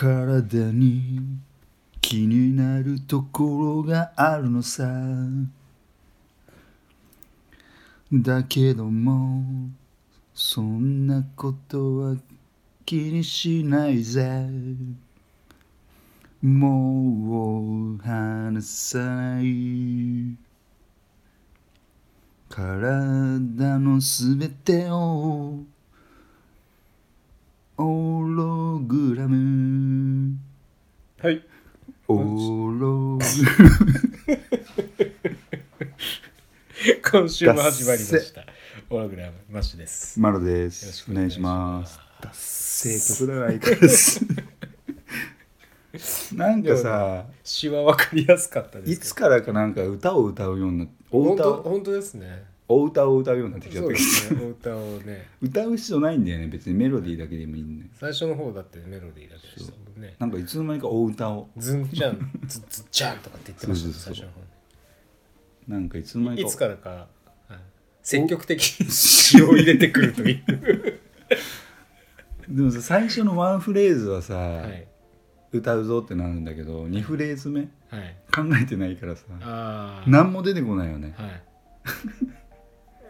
体に気になるところがあるのさ。だけどもそんなことは気にしないぜ。もう離さない。体のすべてをオログラム。はい。オログ。今週も始まりました。オログラムマッシュです。マロでよろしすくお願いしまます。す正曲だないからです。なんかさ詩は分かりやすかったですいつからかなんか歌を歌うようになってお本歌本当ですねお歌を歌うようになってきちゃっそうですね。お歌をね。ど 歌う必要ないんだよね別にメロディーだけでもいいんだよ。最初の方だってメロディーだけでしたもんね。なんかいつの間にかお歌を。ズンちゃんズズちゃんとかって言ってましたねそうそうそう。最初の方。なんかいつの間にかいつからか、はい積極的に 詩を入れてくるという。でもさ最初のワンフレーズはさ、はい。歌うぞってなるんだけど2フレーズ目はい。考えてないからさ何も出てこないよね。はい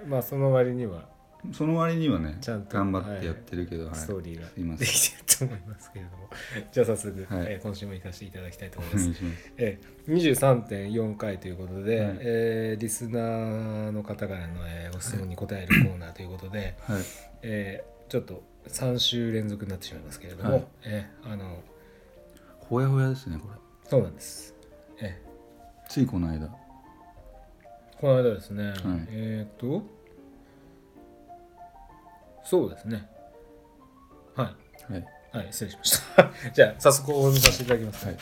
まあその割には。その割にはねちゃんと頑張ってやってるけど、はい。ストーリーがすいまでせん。きてると思いますけれども。じゃあ早速、はい。えー今週も行かせていただきたいと思いおます。えー、23.4回ということで、はい。えーリスナーの方からの、えーご質問に答えるコーナーということで、はい。えーちょっと3週連続になってしまいますけれども、はい。えーあのほやほやですねこれ。そうなんです、えついこの間。ーこの間ですね、い。えっ、とそうですね。はい。はい。はい失礼しました。じゃあ早速お読みさせていただきます、はい。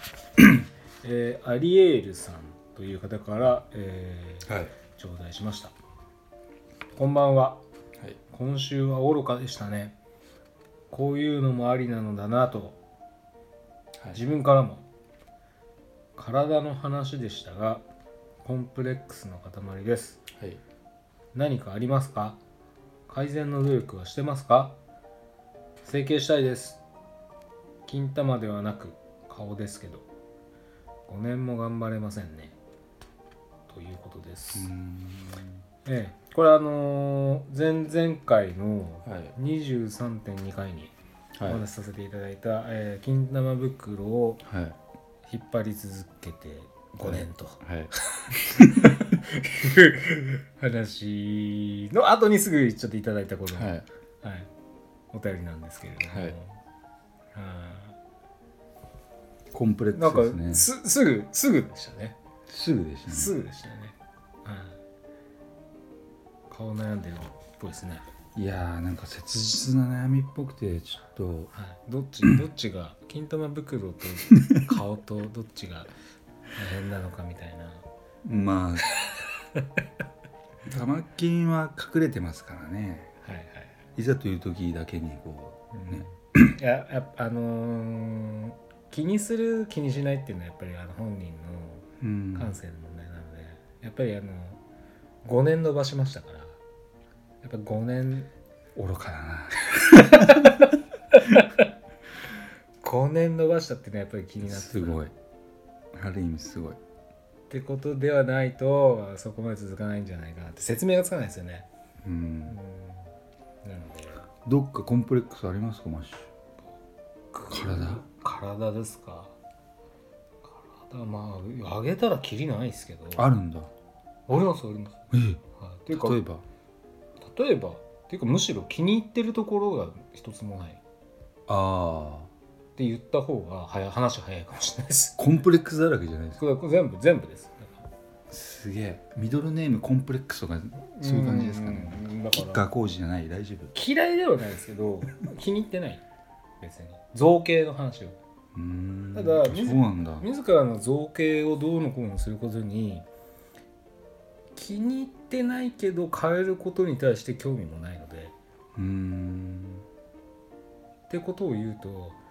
えーアリエールさんという方から、えーはい。頂戴しました。こんばんは。はい。今週は愚かでしたね。こういうのもありなのだなと。自分からも。体の話でしたがコンプレックスの塊です。はい。何かありますか？改善の努力はしてますか？整形したいです。金玉ではなく顔ですけど。5年も頑張れませんね。ということです、ええ。これあのー前々回のはい。23.2回におはい。話しさせていただいた、えー金玉袋をはい。引っ張り続けて5年と。はい。話の後にすぐちょっといただいたこの、はい。はい。お便りなんですけれども、はい。はコンプレいなんかックスですね。すすぐすぐでしたね。すぐでしたね。すぐでしたね、はい、顔悩んでるっぽいですね、いやーなんか切実な悩みっぽくてちょっと。はい、どっちどっちが 金玉袋と顔とどっちが大変なのかみたいな。まあ玉金は隠れてますからね。はいはいい。ざという時だけにこうね。いややあのー気にする気にしないっていうのはやっぱりあの本人うん。の感性の問題なので、やっぱりあの5年伸ばしましたからやっぱ5年。愚かだな。5年伸ばしたっていうのはやっぱり気になってすごいある意味すごい。ってことではないとそこまで続かないんじゃないかなって。説明がつかないですよね。ううん。んなのでど。っかコンプレックスありますかマッシ体？体ですか。体まあ上げたらキリないですけど。ュあるんだ。ありますあります、えはい、っていうか例えば？例えば？っていうかむしろ気に入ってるところが一つもないって言った方が早話早いかもしれないです。コンプレックスだらけじゃないですか。これ全部全部です。すげえ。ミドルネームコンプレックスとかそういう感じですかね。うんだから。吉川浩司じゃない大丈夫。嫌いではないですけど気に入ってない。別に。造形の話を。うーん。ただそうなんだ。自らの造形をどうのこうのすることに気に入ってないけど変えることに対して興味もないので。うーん。ってことを言うと「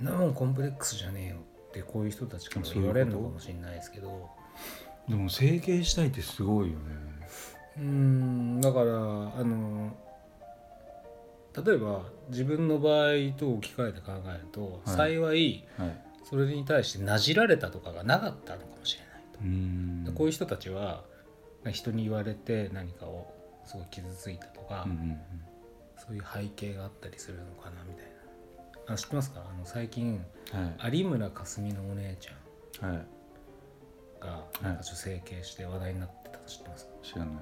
なもんコンプレックスじゃねえよ」ってこういう人たちから言われるのかもしれないですけど。でも整形したいってすごいよね。うーんだからあの例えば自分の場合と置き換えて考えると、はい。幸いはい。それに対してなじられたとかがなかったのかもしれないと。うーん。こういう人たちは人に言われて何かをすごい傷ついたとか、うんうん。そういう背景があったりするのかなみたいなあ知ってますか？あの最近うんはい。有村架純のお姉ちゃんはい。がなんか整形して話題になってたの知ってます？知らない。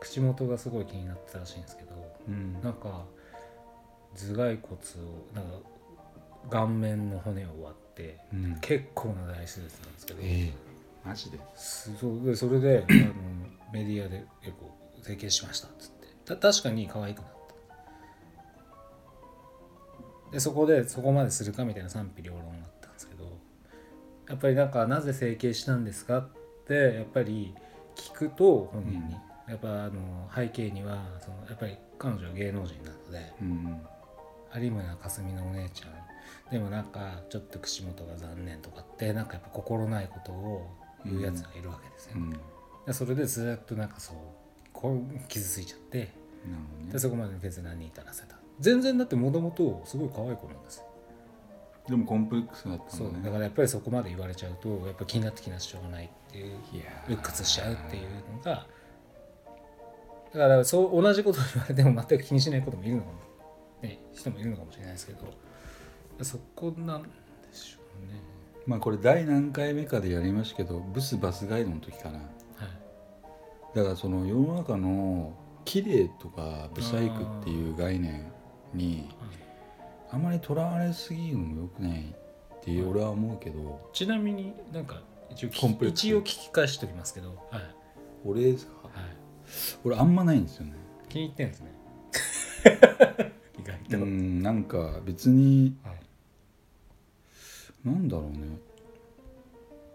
口元がすごい気になってたらしいんですけどうん。なんか頭蓋骨をなんか顔面の骨を割ってうん。結構な大手術なんですけど、ええ。マジで？すそうでそれであのメディアで結構整形しましたっつって。た確かに可愛くなっでそこでそこまでするかみたいな賛否両論があったんですけどやっぱりなんかなぜ整形したんですかってやっぱり聞くと本人に、やっぱあの背景にはそのやっぱり彼女は芸能人なのでうん有村架純のお姉ちゃん。でもなんかちょっと口元が残念とかってなんかやっぱ心ないことを言うやつがいるわけですよ、うん。それでずっとなんかそうこう傷ついちゃってね。でそこまで決断に至らせた全然だってもともとすごい可愛い子なんです。よでもコンプレックスがあったそうんだね。だからやっぱりそこまで言われちゃうとやっぱ気になって気になってしょうがないっていういや鬱屈しちゃうっていうのがだからそう同じことを言われても全く気にしないこともいるのかも、ね、人もいるのかもしれないですけどそこなんでしょうね。まあこれ第何回目かでやりましたけどブスバスガイドの時かな。はい。だからその世の中の綺麗とかブサイクっていう概念にあまりとらわれすぎるのもよくないって俺は思うけどちなみになんか一応一応聞き返しておきますけど、はい。俺ですか？はい、俺あんまないんですよね。気に入ってんですね。意外うと、んなんか別にはい。なんだろうね。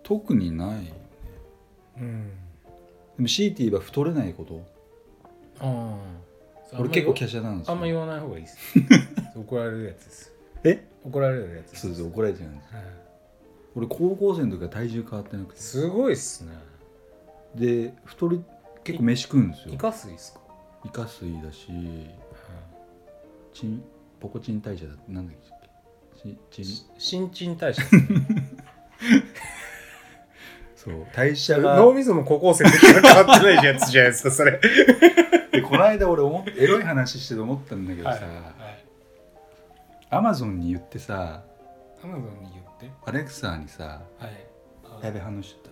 特にないうん。でも強いて言えば太れないこと？ああ俺結構華キ奢なんですよ。あんま言わない方がいいです。怒られるやつです。え？怒られるやつです。そうそう怒られちゃうんですはい。俺高校生の時は体重変わってなくて。すごいっすね。で太り結構飯食うんですよ。イカ水っすか、イカ水だしチンポコチン代謝だってなんだっけチチン。新陳代謝ですね。そう代謝が。脳みそも高校生の時から変わってないやつじゃないですかそれでこの間俺思っエロい話してて思ったんだけどさ、はい。アマゾンに言ってさアマゾンに言って？アレクサにさはい。あやべ反応しちゃった。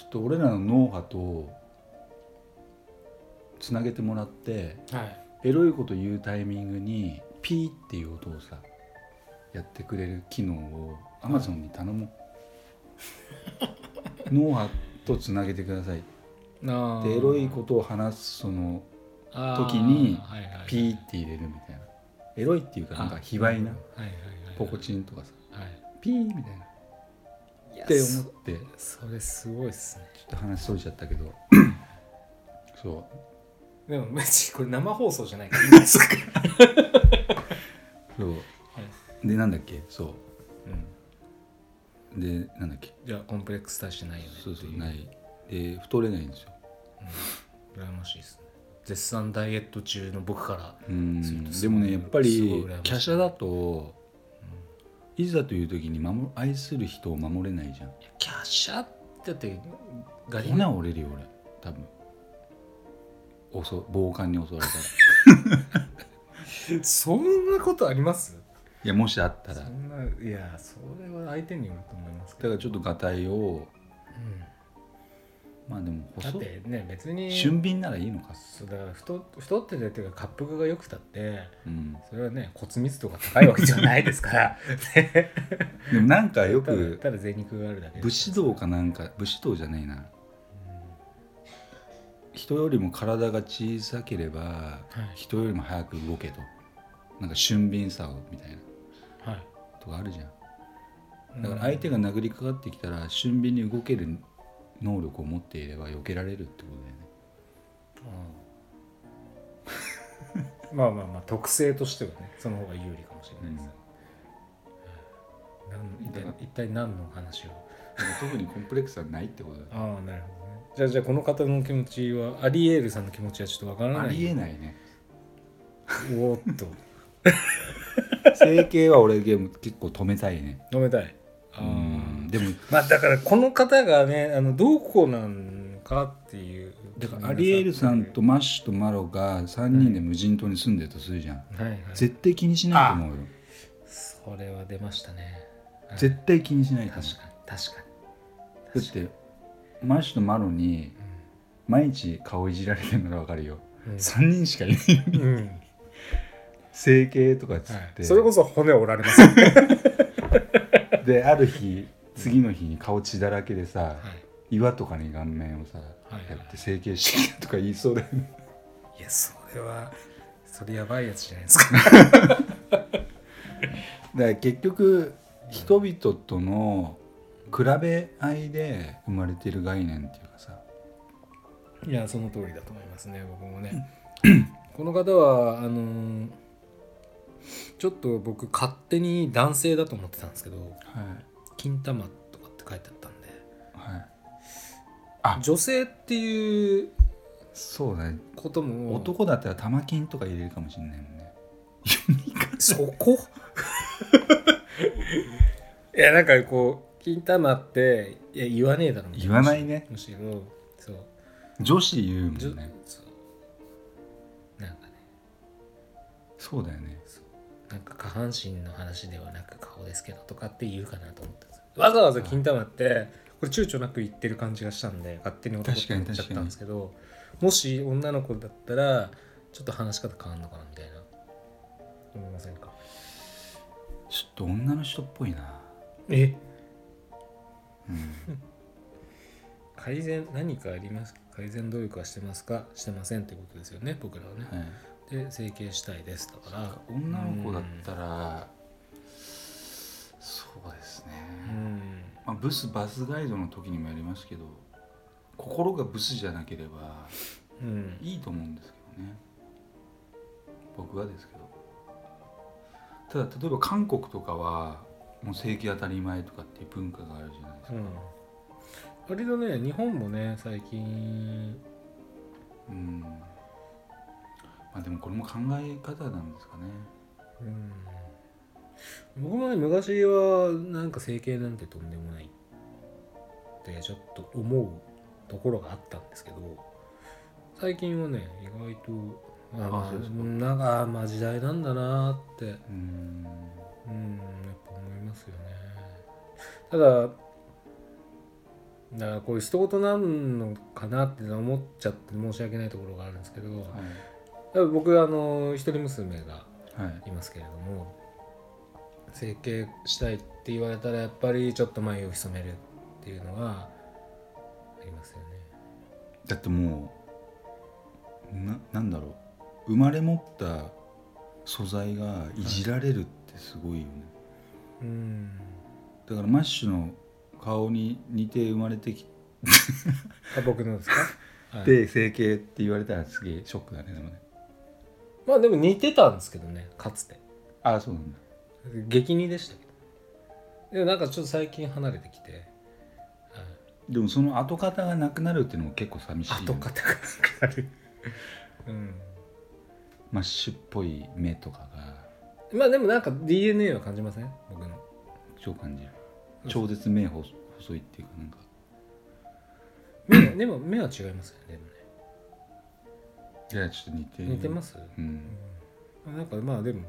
ちょっと俺らの脳波とつなげてもらってはい。エロいこと言うタイミングにピーっていう音をさやってくれる機能をアマゾンに頼もう。脳波とつなげてください。なでエロいことを話すそのと時にピーって入れるみたいな。エロいっていうかなんか卑猥なポコチンとかさ。はい。ピーみたいな。っいやて思って。ちょそそれすごいっすね。っと話それちゃったけど。そでも別にこれ生放送じゃないから。そう。でなんだっけ？そう。ん。うでなんだっけ？じゃあコンプレックス大してないよねそうそうないで太れないんですよ。羨ましいですね。絶賛ダイエット中の僕からでもねやっぱすり華奢だといざという時に守愛する人を守れないじゃん。キャシャってだってガリ骨折れるよ俺。多分。おそ暴漢に襲われたら。そんなことあります？いやもしあったら。だそんないやそれは相手によると思いますけど、からちょっとがたいをうんまあでも細だってね別に俊敏ならいいのか。そうだから太太っててっていうか滑腹が良くたってうん。それはね骨密度が高いわけじゃないですから。ねでもなんかよただくただ贅肉があるだけで武士道かなんか武士道じゃないな人よりも体が小さければはい人よりも早く動けとなんか俊敏さをみたいなはいとかあるじゃんだから相手が殴りかかってきたら俊敏に動ける能力を持っていれば避けられるってことだよね。うん。まあまあまあ特性としてはねその方が有利かもしれないです、なん一体一体何の話を。特にコンプレックスはないってことだよああなるほどね。じゃあじゃあこの方の気持ちはアリエールさんの気持ちはちょっとわからない。ありえないね。おーっと。整形は俺ゲーム結構止めたいね。飲めたいでもまあだからこの方がねあのどこなんかっていう。だからアリエルさんとマッシュとマロが3人で無人島に住んでるとするじゃん、はい。はい。絶対気にしないと思うよ。それは出ましたね。絶対気にしないと思う。確かに。確かだってマッシュとマロに毎日顔いじられてるならわかるよ、に、3人しかいないうんうん。整形とかっつっはい。て、それこそ骨折られますである日次の日に顔血だらけでさ、はい。岩とかに顔面をさ、はいはい。やって整形してきたとか言いそうだよね。いやそれはそれやばいやつじゃないですか。だから結局人々との比べ合いで生まれてる概念っていうかさ。いやその通りだと思いますね僕もね。この方はあのーちょっと僕勝手に男性だと思ってたんですけどはい「金玉」とかって書いてあったんで。はい。あ。女性っていうそうだね。ことも。男だったら玉金とか入れるかもしれないもんね。そこ？いやなんかこう「金玉」っていや言わねえだろ言わないね。むしろそう。女子言うもんね。そう。なんかね。そうだよね。なんか下半身の話ではなく顔ですけどとかって言うかなと思った。んですよわざわざ金玉ってこれ躊躇なく言ってる感じがしたんで勝手に男って言っちゃったんですけどもし女の子だったらちょっと話し方変わんのかなみたいな。思いませんか？ちょっと女の人っぽいな。え？うん。改善何かあります？改善努力はしてますか？してませんってことですよね僕らはね。はい。で整形したいですだか。ら女の子だったらそうですね、うん。まあ、ブスバスガイドの時にもやりますけど心がブスじゃなければうん。いいと思うんですけどね。僕はですけど。ただ例えば韓国とかはもう整形当たり前とかっていう文化があるじゃないですか、うん。割とね日本もね最近うん。まあでもこれも考え方なんですかね。うん僕もね昔はなんか整形なんてとんでもないってちょっと思うところがあったんですけど最近はね意外とあまあそうですか。うんなんかまあ時代なんだなってうん。うんやっぱ思いますよね。ただだからこういう一言なんのかなって思っちゃって申し訳ないところがあるんですけど、はい。僕あの一人娘がはい。いますけれども整形したいって言われたらやっぱりちょっと眉を潜めるっていうのはありますよね。だってもうななんだろう。生まれ持った素材がいじられるってすごいよね、うん。だからマッシュの顔に似て生まれてき あ僕のですか、はい、て整形って言われたらすげえショックだねでもね。まあでも似てたんですけどねかつて。ああそうなんだ激似でしたけど。でもなんかちょっと最近離れてきて、はい、でもその後方がなくなるっていうのも結構寂しいよね、後方がなくなる。うん。マッシュっぽい目とかが。まあでもなんか DNA は感じません？僕の。超感じる。超絶目細細いっていうかなんか。目はでも目は違いますよねでもね。いやちょっと似てる。似てます？うん。なんかまあでも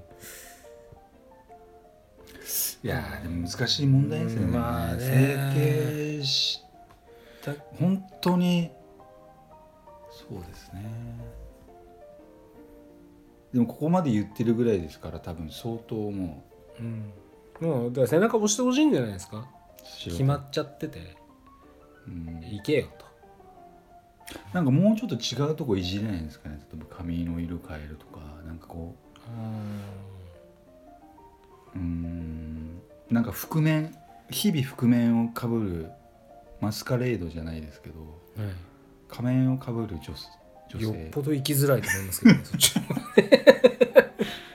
いやーでも難しい問題ですよね,、うんまあね。整形した本当にそうですね。でもここまで言ってるぐらいですから多分相当もう。ん。もうだから背中押してほしいんじゃないですか。う決まっちゃってて。うん。行けよと。なんかもうちょっと違うとこいじれないんですかね。例えば髪の色変えるとかなんかこう。うーんなんか覆面日々覆面をかぶるマスカレードじゃないですけどはい。仮面をかぶる女女よっ性ぽど生きづらいと思いますけどね そっち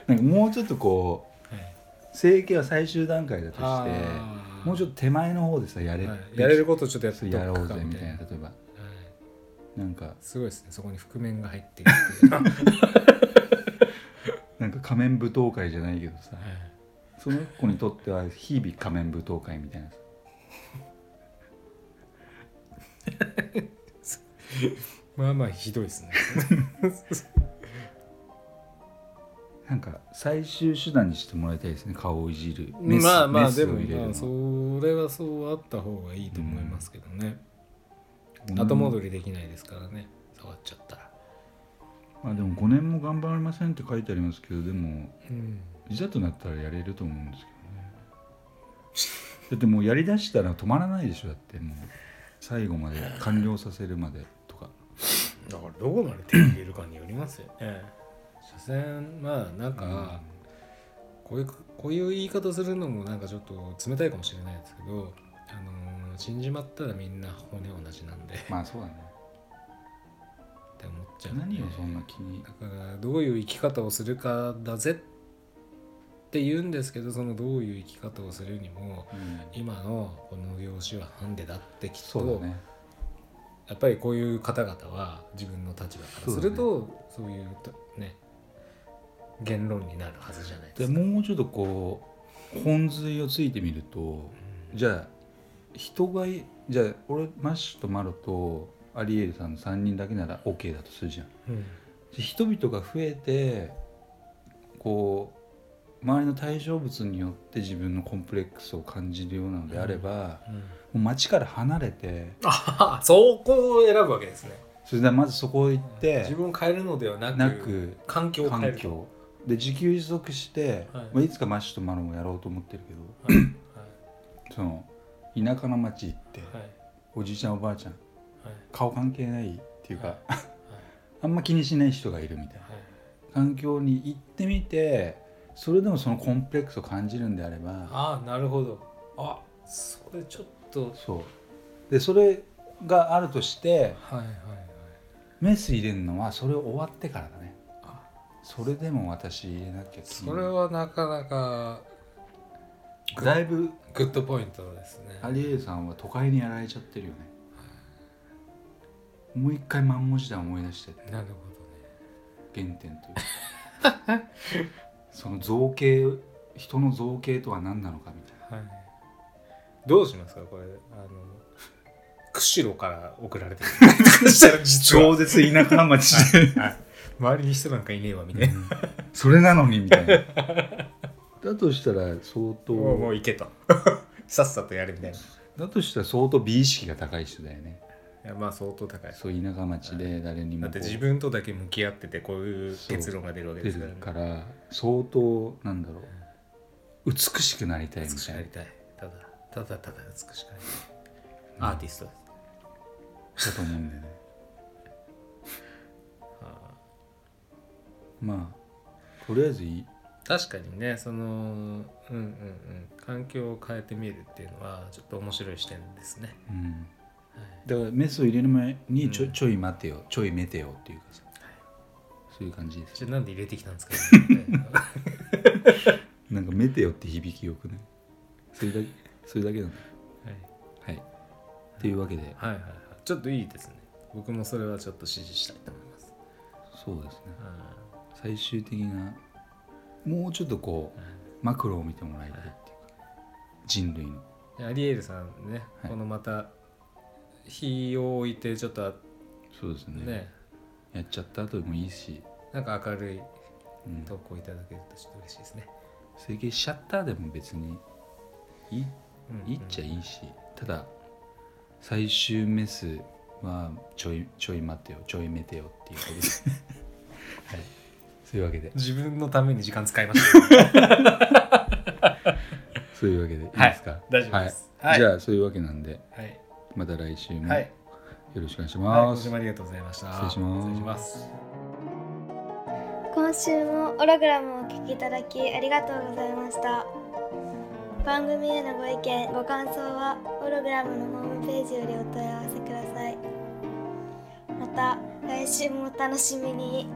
なんかもうちょっとこうはい。整形は最終段階だとしてもうちょっと手前の方でさやれ,、はい。やれることちょっとやってやろうぜみみたいなはい例えば。なんか。すごいですねそこに覆面が入ってるっていう。仮面舞踏会じゃないけどさ。はいその子にとっては日々仮面舞踏会みたいな。さ まあまあひどいですね。なんか最終手段にしてもらいたいですね。顔をいじる。メスまあまあでもまあそれはそうあった方がいいと思いますけどね、うん。後戻りできないですからね。触っちゃったら。まあでも5年も頑張れませんって書いてありますけどでもうんいざとなったらやれると思うんですけどね。だってもうやりだしたら止まらないでしょ。だってもう最後まで完了させるまでとか。だからどこまで手に入れるかによりますよね。所詮まあなんか、こういうこういう言い方するのもなんかちょっと冷たいかもしれないですけど、あのー死んじまったらみんな骨同じなんで。っまあそうだね。て思っちゃうんで。何をそんな気に。だからどういう生き方をするかだぜって言うんですけどそのどういう生き方をするにもうん。今のこの業種はハンデだってきっと、そうだね。やっぱりこういう方々は自分の立場からするとそう,、いうとね言論になるはずじゃないでですか。もうちょっとこう本髄をついてみるとじゃあ人がいじゃあ俺マッシュとマロとアリエルさんの3人だけなら OK だとするじゃん。うん。で人々が増えてこう周りの対象物によって自分のコンプレックスを感じるようなのであれば、うん。もう街から離れてあそこを選ぶわけですね。それでまずそこ行って自分を変えるのではなく環境を変えると。環境。で自給自足して、はい。いまあ、いつかマッシュとマロもやろうと思ってるけどはい。その田舎の町行って、はい。はいおじいちゃんおばあちゃんはい。顔関係ないっていうか、はい。あんま気にしない人がいるみたいな。はい。環境に行ってみてそれでもそのコンプレックスを感じるんであればああなるほど。あそれちょっと。そう。でそれがあるとしてはいはいはい。メス入れるのはそれ終わってからだね。あそれでも私入れなきゃそれはなかなかだいぶグッドポイントですね。アリエルさんは都会にやられちゃってるよね。もう一回万文字で思い出して。なるほ原点という。か その造形人の造形とは何なのかみたいな。はい。どうしますかこれあの釧路から送られてる。したら実は超絶田舎町ではい周りに人なんかいねえわみたいな。それなのにみたいな だとしたら相当もうもう行けと。さっさとやるみたいな。いだとしたら相当美意識が高い人だよねやまあ相当高い。そう田舎町で誰にもだって自分とだけ向き合っててこういう結論が出るわけ出ですからね。るから相当なんだろう美しくなりたいみ美しくたいななりたい。ただただただ美しくなりたい。アーティストです。だと思うんだよね まあとりあえずいい確かにねそのうんうんうん環境を変えてみるっていうのはちょっと面白い視点ですね。うんはいだからメスを入れる前にちょ,、うん。ちょい待てよちょいめてよっていうかさ。そういう感じです。じゃあなんで入れてきたんですか、なんかメテオって響きよくない？それだけそれだけなんだはい。はい。っていうわけで。はいはいはい。ちょっといいですね。僕もそれはちょっと支持したいと思います、そうですね。う最終的なもうちょっとこうマクロを見てもらいたいっていうか。人類の。ん、アリエールさんね、はい。このまた日を置いてちょっとそうですね。ね。やっちゃった後でもいいし、なんか明るいうん、投稿いただけるとちょっと嬉しいですね、整形シャッターでも別にいいうんいいっちゃいいし、ただ最終メスはちょいちょい待ってよちょいめてよっていうことで。す はい。そういうわけで。自分のために時間使いました、そういうわけでいいはいですか、大丈夫です。はい。はい。じゃあそういうわけなんで。はい、また来週もはい。よろしくお願いしはい、ます、ご視聴ありがとうございました。失礼します失礼します。今週もオログラムをお聞きいただきありがとうございました。番組へのご意見ご感想はオログラムのホームページよりお問い合わせください。また来週もお楽しみに